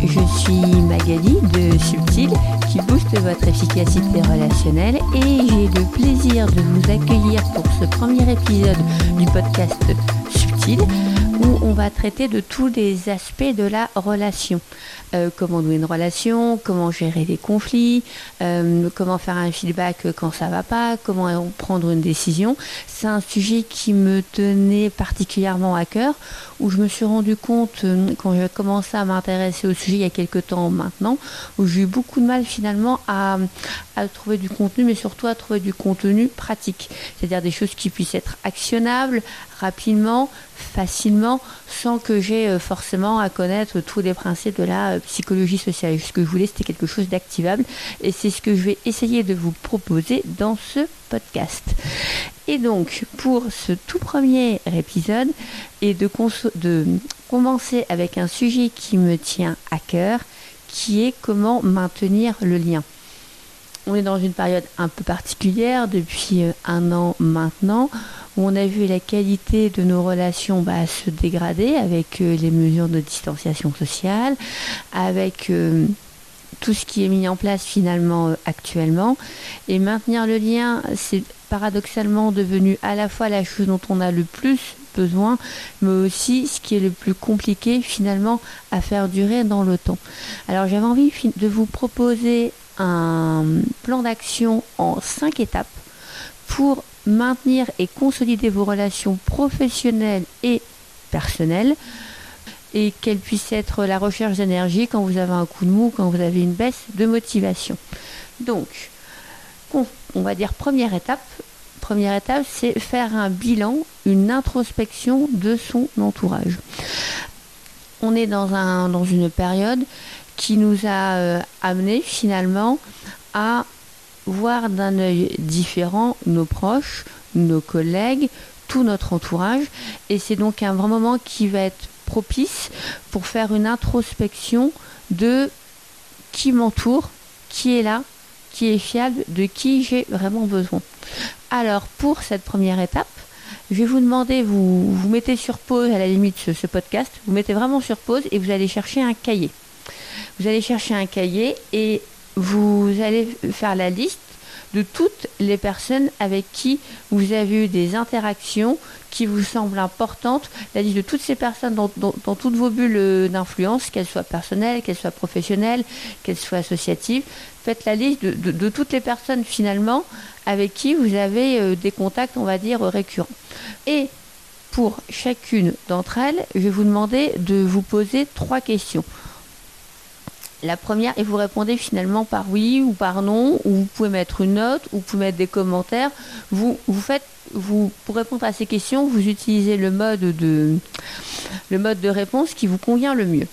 je suis Magali de Subtil qui booste votre efficacité relationnelle et j'ai le plaisir de vous accueillir pour ce premier épisode du podcast Subtil où on va traiter de tous les aspects de la relation. Euh, comment nouer une relation, comment gérer les conflits, euh, comment faire un feedback quand ça va pas, comment prendre une décision. C'est un sujet qui me tenait particulièrement à cœur, où je me suis rendu compte euh, quand j'ai commencé à m'intéresser au sujet il y a quelques temps maintenant, où j'ai eu beaucoup de mal finalement à, à trouver du contenu, mais surtout à trouver du contenu pratique, c'est-à-dire des choses qui puissent être actionnables rapidement, facilement, sans que j'ai forcément à connaître tous les principes de la psychologie sociale. Ce que je voulais, c'était quelque chose d'activable. Et c'est ce que je vais essayer de vous proposer dans ce podcast. Et donc, pour ce tout premier épisode, et de, de commencer avec un sujet qui me tient à cœur, qui est comment maintenir le lien. On est dans une période un peu particulière depuis euh, un an maintenant où on a vu la qualité de nos relations bah, se dégrader avec euh, les mesures de distanciation sociale, avec euh, tout ce qui est mis en place finalement actuellement. Et maintenir le lien, c'est paradoxalement devenu à la fois la chose dont on a le plus besoin, mais aussi ce qui est le plus compliqué finalement à faire durer dans le temps. Alors j'avais envie de vous proposer un plan d'action en cinq étapes pour maintenir et consolider vos relations professionnelles et personnelles et qu'elles puissent être la recherche d'énergie quand vous avez un coup de mou, quand vous avez une baisse de motivation. Donc, on va dire première étape. Première étape, c'est faire un bilan, une introspection de son entourage. On est dans une période qui nous a euh, amené finalement à voir d'un œil différent nos proches, nos collègues, tout notre entourage. Et c'est donc un vrai moment qui va être propice pour faire une introspection de qui m'entoure, qui est là, qui est fiable, de qui j'ai vraiment besoin. Alors pour cette première étape, je vais vous demander, vous, vous mettez sur pause à la limite ce podcast, vous mettez vraiment sur pause et vous allez chercher un cahier. Vous allez chercher un cahier et vous allez faire la liste de toutes les personnes avec qui vous avez eu des interactions qui vous semblent importantes, la liste de toutes ces personnes dans, toutes vos bulles d'influence, qu'elles soient personnelles, qu'elles soient professionnelles, qu'elles soient associatives. Faites la liste de, toutes les personnes finalement avec qui vous avez euh, des contacts, on va dire, récurrents. Et pour chacune d'entre elles, je vais vous demander de vous poser trois questions. La première, et vous répondez finalement par oui ou par non, ou vous pouvez mettre une note, ou vous pouvez mettre des commentaires. Vous, faites, vous, pour répondre à ces questions, vous utilisez le mode de, le mode de réponse qui vous convient le mieux.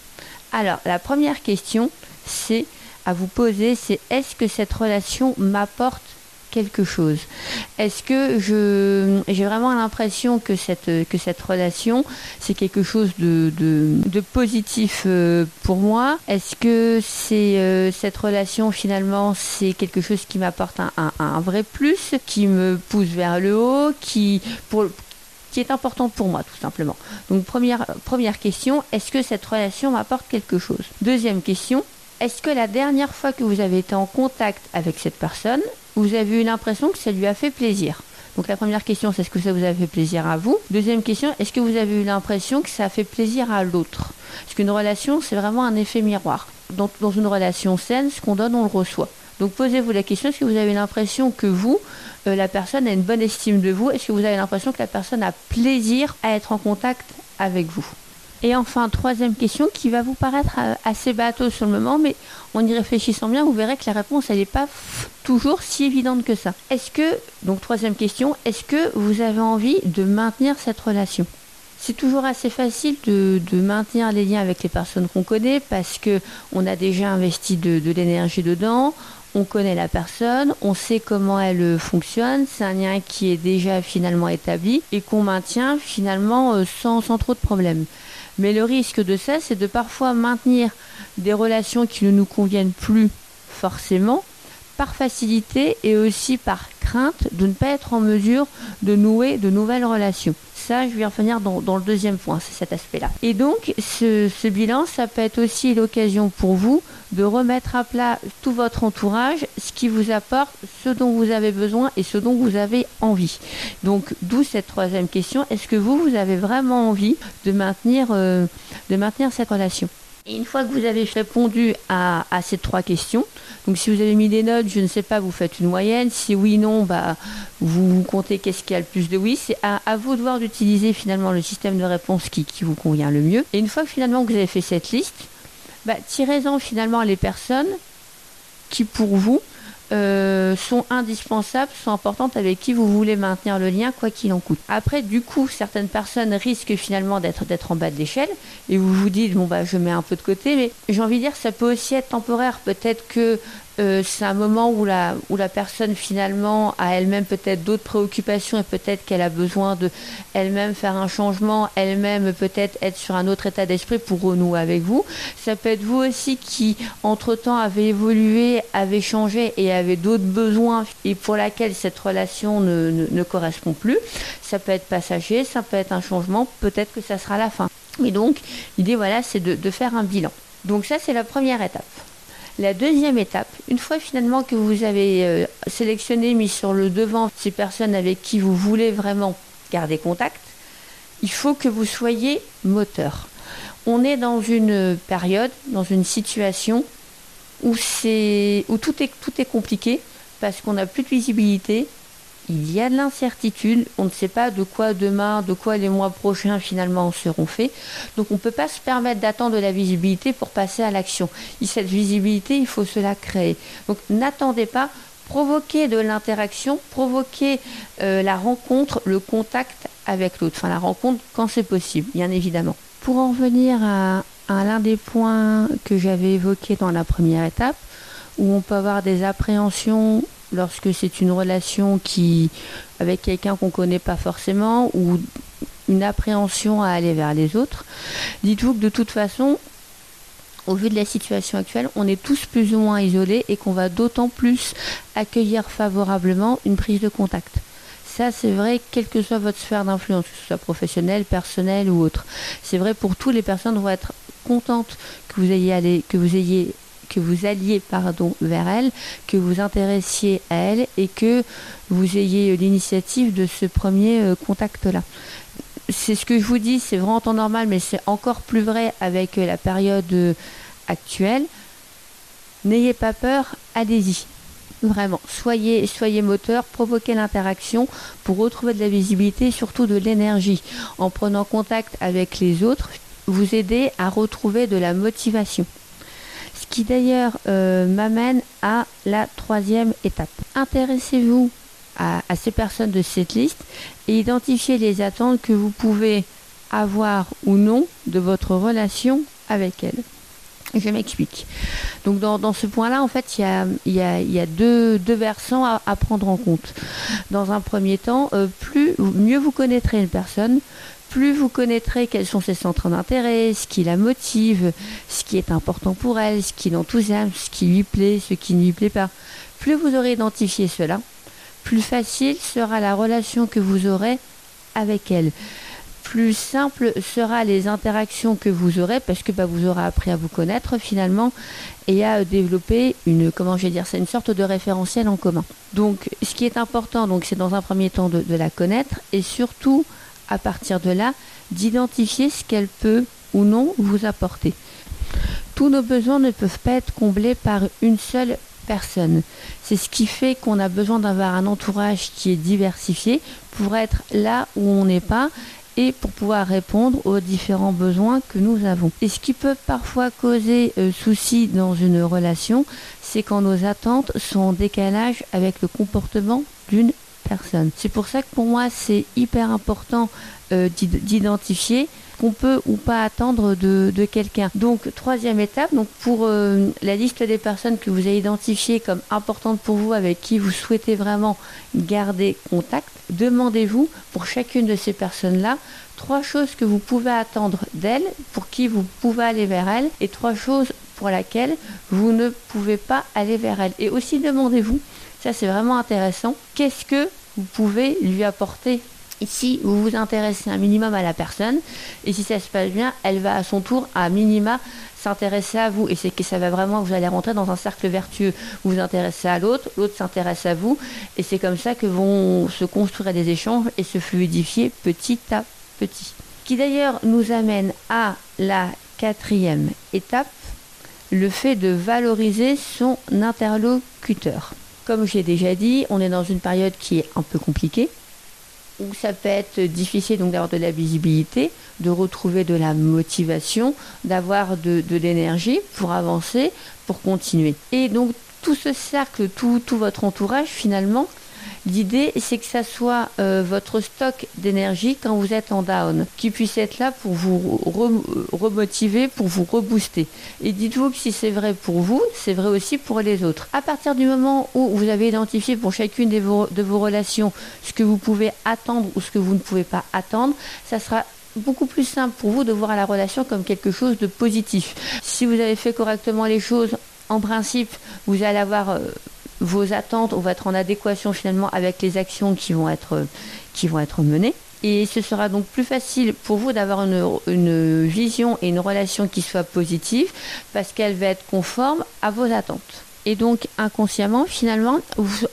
Alors, la première question, c'est à vous poser, c'est est-ce que cette relation m'apporte quelque chose. Est-ce que je j'ai vraiment l'impression que cette que cette relation c'est quelque chose de, de, positif euh, pour moi? Est-ce que c'est euh, cette relation finalement c'est quelque chose qui m'apporte un, un, vrai plus, qui me pousse vers le haut, qui pour qui est important pour moi tout simplement? Donc première première question, est-ce que cette relation m'apporte quelque chose? Deuxième question, est-ce que la dernière fois que vous avez été en contact avec cette personne, vous avez eu l'impression que ça lui a fait plaisir. Donc la première question, c'est est-ce que ça vous a fait plaisir à vous. Deuxième question, est-ce que vous avez eu l'impression que ça a fait plaisir à l'autre? Parce qu'une relation, c'est vraiment un effet miroir. Dans, une relation saine, ce qu'on donne, on le reçoit. Donc posez-vous la question, est-ce que vous avez l'impression que vous, euh, la personne a une bonne estime de vous? Est-ce que vous avez l'impression que la personne a plaisir à être en contact avec vous? Et enfin, troisième question qui va vous paraître euh, assez bateau sur le moment, mais en y réfléchissant bien, vous verrez que la réponse, elle n'est pas toujours si évidente que ça. Est-ce que, donc troisième question, est-ce que vous avez envie de maintenir cette relation? C'est toujours assez facile de, maintenir les liens avec les personnes qu'on connaît parce que on a déjà investi de, l'énergie dedans, on connaît la personne, on sait comment elle fonctionne, c'est un lien qui est déjà finalement établi et qu'on maintient finalement euh, sans trop de problèmes. Mais le risque de ça, c'est de parfois maintenir des relations qui ne nous conviennent plus forcément par facilité et aussi par crainte de ne pas être en mesure de nouer de nouvelles relations. ça, je vais revenir dans, dans le deuxième point, c'est cet aspect-là. Et donc, ce, ce bilan, ça peut être aussi l'occasion pour vous de remettre à plat tout votre entourage, ce qui vous apporte, ce dont vous avez besoin et ce dont vous avez envie. Donc, d'où cette troisième question est-ce que vous, vous avez vraiment envie de maintenir, euh, de maintenir cette relation? Et une fois que vous avez répondu à, ces trois questions, donc si vous avez mis des notes, je ne sais pas, vous faites une moyenne. Si oui, non, bah, vous comptez qu'est-ce qui a le plus de oui. C'est à, à vous de voir d'utiliser finalement le système de réponse qui, qui, vous convient le mieux. Et une fois que finalement vous avez fait cette liste, bah, tirez-en finalement les personnes qui pour vous euh, sont indispensables, sont importantes, avec qui vous voulez maintenir le lien, quoi qu'il en coûte. Après, du coup, certaines personnes risquent finalement d'être d'être en bas de l'échelle, et vous vous dites bon bah je mets un peu de côté, mais j'ai envie de dire ça peut aussi être temporaire. Peut-être que euh, c'est un moment où la, où la personne finalement a elle-même peut-être d'autres préoccupations et peut-être qu'elle a besoin de elle-même faire un changement, elle-même peut-être être sur un autre état d'esprit pour renouer avec vous. Ça peut être vous aussi qui entre-temps avez évolué, avez changé et avez d'autres besoins et pour laquelle cette relation ne, ne, ne correspond plus. Ça peut être passager, ça peut être un changement, peut-être que ça sera la fin. Mais donc l'idée voilà c'est de, de faire un bilan. Donc ça c'est la première étape. La deuxième étape, une fois finalement que vous avez euh, sélectionné, mis sur le devant ces personnes avec qui vous voulez vraiment garder contact, il faut que vous soyez moteur. On est dans une période, dans une situation où, où tout est compliqué parce qu'on n'a plus de visibilité, il y a de l'incertitude, on ne sait pas de quoi demain, de quoi les mois prochains finalement seront faits. Donc on ne peut pas se permettre d'attendre de la visibilité pour passer à l'action. Et cette visibilité, il faut se la créer. Donc n'attendez pas, provoquez de l'interaction, provoquez euh, la rencontre, le contact avec l'autre. Enfin la rencontre quand c'est possible, bien évidemment. Pour en revenir à, à l'un des points que j'avais évoqué dans la première étape, où on peut avoir des appréhensions lorsque c'est une relation qui avec quelqu'un qu'on connaît pas forcément ou une appréhension à aller vers les autres, dites-vous que de toute façon, au vu de la situation actuelle, on est tous plus ou moins isolés et qu'on va d'autant plus accueillir favorablement une prise de contact. Ça, c'est vrai, quelle que soit votre sphère d'influence, que ce soit professionnelle, personnelle ou autre. C'est vrai pour tous les personnes vont être contentes que vous ayez allé, que vous ayez que vous alliez pardon, vers elle, que vous intéressiez à elle et que vous ayez l'initiative de ce premier euh, contact-là. C'est ce que je vous dis, c'est vraiment en temps normal, mais c'est encore plus vrai avec la période euh, actuelle. N'ayez pas peur, allez-y. Vraiment, soyez, soyez moteur, provoquez l'interaction pour retrouver de la visibilité et surtout de l'énergie. En prenant contact avec les autres, vous aider à retrouver de la motivation qui d'ailleurs euh, m'amène à la troisième étape. Intéressez-vous à, à, ces personnes de cette liste et identifiez les attentes que vous pouvez avoir ou non de votre relation avec elles. Je m'explique. Donc dans, ce point-là, en fait, il y a, deux, versants à, à, prendre en compte. Dans un premier temps, euh, plus mieux vous connaîtrez une personne, plus vous connaîtrez quels sont ses centres d'intérêt, ce qui la motive, ce qui est important pour elle, ce qui l'enthousiasme, ce qui lui plaît, ce qui ne lui plaît pas. Plus vous aurez identifié cela, plus facile sera la relation que vous aurez avec elle. Plus simple sera les interactions que vous aurez parce que bah, vous aurez appris à vous connaître finalement et à développer une comment c'est une sorte de référentiel en commun. Donc ce qui est important donc c'est dans un premier temps de la connaître et surtout à partir de là, d'identifier ce qu'elle peut ou non vous apporter. Tous nos besoins ne peuvent pas être comblés par une seule personne. C'est ce qui fait qu'on a besoin d'avoir un entourage qui est diversifié pour être là où on n'est pas et pour pouvoir répondre aux différents besoins que nous avons. Et ce qui peut parfois causer euh, souci dans une relation, c'est quand nos attentes sont en décalage avec le comportement d'une personne. C'est pour ça que pour moi c'est hyper important euh, d'identifier qu'on peut ou pas attendre de, quelqu'un. Donc troisième étape, donc pour euh, la liste des personnes que vous avez identifiées comme importantes pour vous, avec qui vous souhaitez vraiment garder contact, demandez-vous pour chacune de ces personnes-là trois choses que vous pouvez attendre d'elles, pour qui vous pouvez aller vers elles, et trois choses pour lesquelles vous ne pouvez pas aller vers elles. Et aussi demandez-vous ça, c'est vraiment intéressant. Qu'est-ce que vous pouvez lui apporter Ici, vous vous intéressez un minimum à la personne et si ça se passe bien, elle va à son tour à minima s'intéresser à vous et c'est que ça va vraiment, vous allez rentrer dans un cercle vertueux. Vous vous intéressez à l'autre, l'autre s'intéresse à vous et c'est comme ça que vont se construire des échanges et se fluidifier petit à petit. Qui d'ailleurs nous amène à la quatrième étape, le fait de valoriser son interlocuteur. Comme j'ai déjà dit, on est dans une période qui est un peu compliquée où ça peut être difficile donc d'avoir de la visibilité, de retrouver de la motivation, d'avoir de, l'énergie pour avancer, pour continuer. Et donc tout ce cercle, tout, tout votre entourage finalement, L'idée, c'est que ça soit euh, votre stock d'énergie quand vous êtes en down, qui puisse être là pour vous remotiver, pour vous rebooster. Et dites-vous que si c'est vrai pour vous, c'est vrai aussi pour les autres. À partir du moment où vous avez identifié pour chacune de vos, relations ce que vous pouvez attendre ou ce que vous ne pouvez pas attendre, ça sera beaucoup plus simple pour vous de voir la relation comme quelque chose de positif. Si vous avez fait correctement les choses, en principe, vous allez avoir euh, vos attentes, on va être en adéquation finalement avec les actions qui vont être, qui vont être menées. Et ce sera donc plus facile pour vous d'avoir une, une vision et une relation qui soit positive parce qu'elle va être conforme à vos attentes. Et donc inconsciemment, finalement,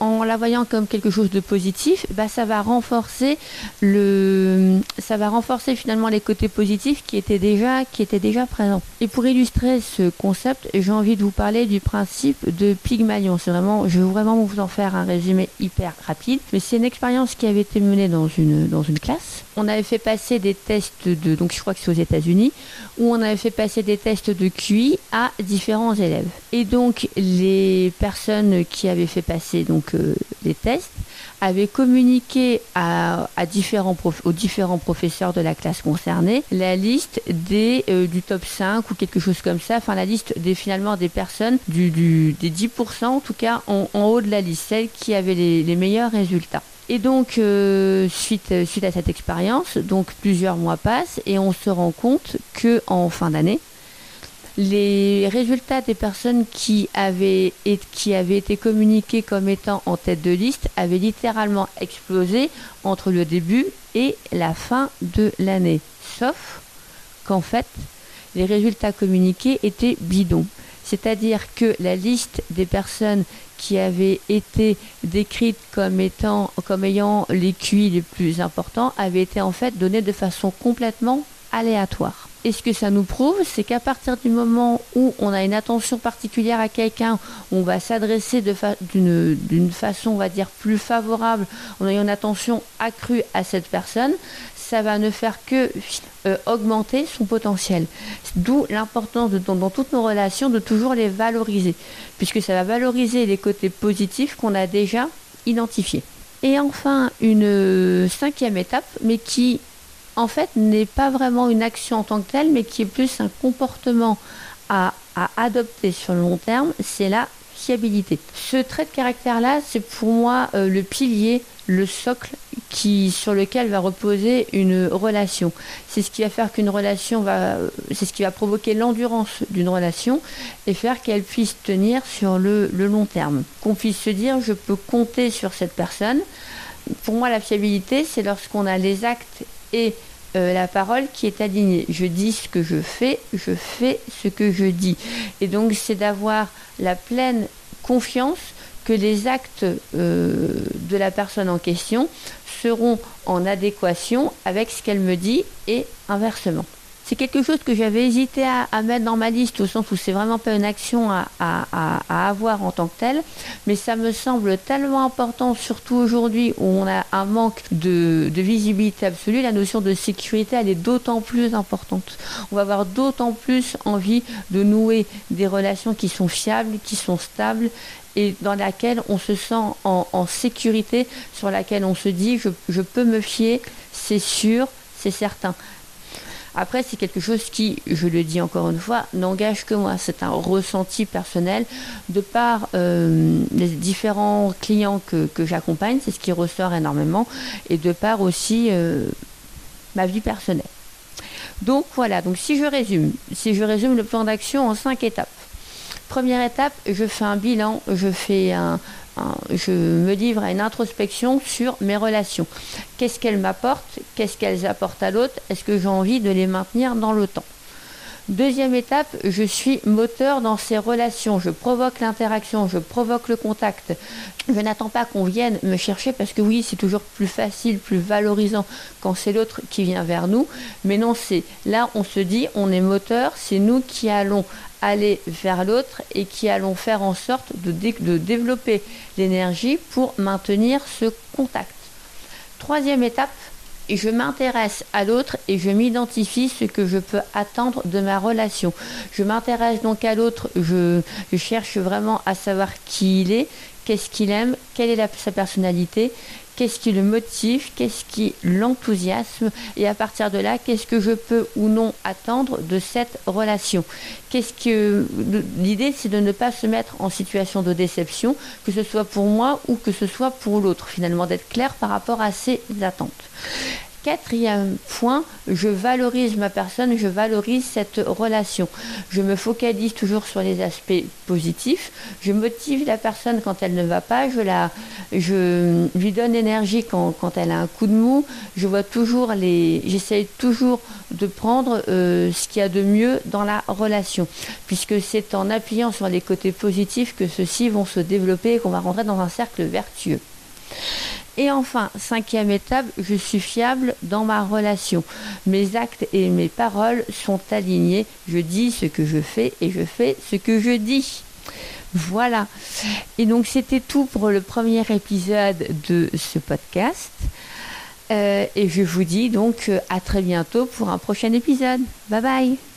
en la voyant comme quelque chose de positif, bah, ça va renforcer le, ça va renforcer finalement les côtés positifs qui étaient déjà, qui étaient déjà présents. Et pour illustrer ce concept, j'ai envie de vous parler du principe de Pygmalion. C'est vraiment, je vais vraiment vous en faire un résumé hyper rapide, mais c'est une expérience qui avait été menée dans une, dans une classe. On avait fait passer des tests de, donc je crois que c'est aux États-Unis, où on avait fait passer des tests de QI à différents élèves. Et donc les les personnes qui avaient fait passer donc euh, les tests avaient communiqué à, différents aux différents professeurs de la classe concernée la liste des euh, du top 5 ou quelque chose comme ça, enfin la liste des finalement des personnes du, des 10% en tout cas en, haut de la liste, celles qui avaient les, meilleurs résultats. Et donc, euh, suite, suite à cette expérience, donc plusieurs mois passent et on se rend compte que en fin d'année, les résultats des personnes qui avaient, été communiquées comme étant en tête de liste avaient littéralement explosé entre le début et la fin de l'année. Sauf qu'en fait, les résultats communiqués étaient bidons. C'est-à-dire que la liste des personnes qui avaient été décrites comme étant comme ayant les QI les plus importants avait été en fait donnée de façon complètement aléatoire. Et ce que ça nous prouve, c'est qu'à partir du moment où on a une attention particulière à quelqu'un, on va s'adresser d'une façon, on va dire, plus favorable, en ayant une attention accrue à cette personne, ça va ne faire que euh, augmenter son potentiel. D'où l'importance dans, toutes nos relations de toujours les valoriser, puisque ça va valoriser les côtés positifs qu'on a déjà identifiés. Et enfin, une cinquième étape, mais qui en fait, n'est pas vraiment une action en tant que telle, mais qui est plus un comportement à, adopter sur le long terme, c'est la fiabilité. Ce trait de caractère-là, c'est pour moi euh, le pilier, le socle qui, sur lequel va reposer une relation. C'est ce qui va faire qu'une relation va, c'est ce qui va provoquer l'endurance d'une relation et faire qu'elle puisse tenir sur le long terme. Qu'on puisse se dire, je peux compter sur cette personne. Pour moi, la fiabilité, c'est lorsqu'on a les actes et euh, la parole qui est alignée. Je dis ce que je fais, je fais ce que je dis. Et donc c'est d'avoir la pleine confiance que les actes euh, de la personne en question seront en adéquation avec ce qu'elle me dit et inversement c'est quelque chose que j'avais hésité à, mettre dans ma liste au sens où c'est vraiment pas une action à, avoir en tant que telle, mais ça me semble tellement important, surtout aujourd'hui où on a un manque de, visibilité absolue, la notion de sécurité elle est d'autant plus importante. On va avoir d'autant plus envie de nouer des relations qui sont fiables, qui sont stables et dans laquelle on se sent en, sécurité, sur laquelle on se dit je peux me fier, c'est sûr, c'est certain. Après, c'est quelque chose qui, je le dis encore une fois, n'engage que moi. C'est un ressenti personnel de par euh, les différents clients que, j'accompagne, c'est ce qui ressort énormément, et de par aussi euh, ma vie personnelle. Donc voilà, donc si je résume, si je résume le plan d'action en cinq étapes. première étape, je fais un bilan, je fais un, je me livre à une introspection sur mes relations. Qu'est-ce qu'elles m'apportent? Qu'est-ce qu'elles apportent à l'autre? Est-ce que j'ai envie de les maintenir dans le temps? Deuxième étape, je suis moteur dans ces relations. Je provoque l'interaction, je provoque le contact. Je n'attends pas qu'on vienne me chercher parce que oui, c'est toujours plus facile, plus valorisant quand c'est l'autre qui vient vers nous. Mais non, c'est là, on se dit, on est moteur, c'est nous qui allons aller vers l'autre et qui allons faire en sorte de, développer l'énergie pour maintenir ce contact. Troisième étape, je m'intéresse à l'autre et je m'identifie ce que je peux attendre de ma relation. Je m'intéresse donc à l'autre, je, cherche vraiment à savoir qui il est, qu'est-ce qu'il aime, quelle est sa personnalité, qu'est-ce qui le motive, qu'est-ce qui l'enthousiasme, et à partir de là, qu'est-ce que je peux ou non attendre de cette relation? L'idée, c'est de ne pas se mettre en situation de déception, que ce soit pour moi ou que ce soit pour l'autre, finalement, d'être clair par rapport à ses attentes. Quatrième point, je valorise ma personne, je valorise cette relation. Je me focalise toujours sur les aspects positifs. Je motive la personne quand elle ne va pas. Je, lui donne énergie quand, elle a un coup de mou. Je vois toujours les, j'essaye toujours de prendre euh, ce qu'il y a de mieux dans la relation, puisque c'est en appuyant sur les côtés positifs que ceux-ci vont se développer et qu'on va rentrer dans un cercle vertueux. Et enfin, cinquième étape, je suis fiable dans ma relation. Mes actes et mes paroles sont alignés. Je dis ce que je fais et je fais ce que je dis. Voilà. Et donc c'était tout pour le premier épisode de ce podcast. Euh, et je vous dis donc à très bientôt pour un prochain épisode. Bye bye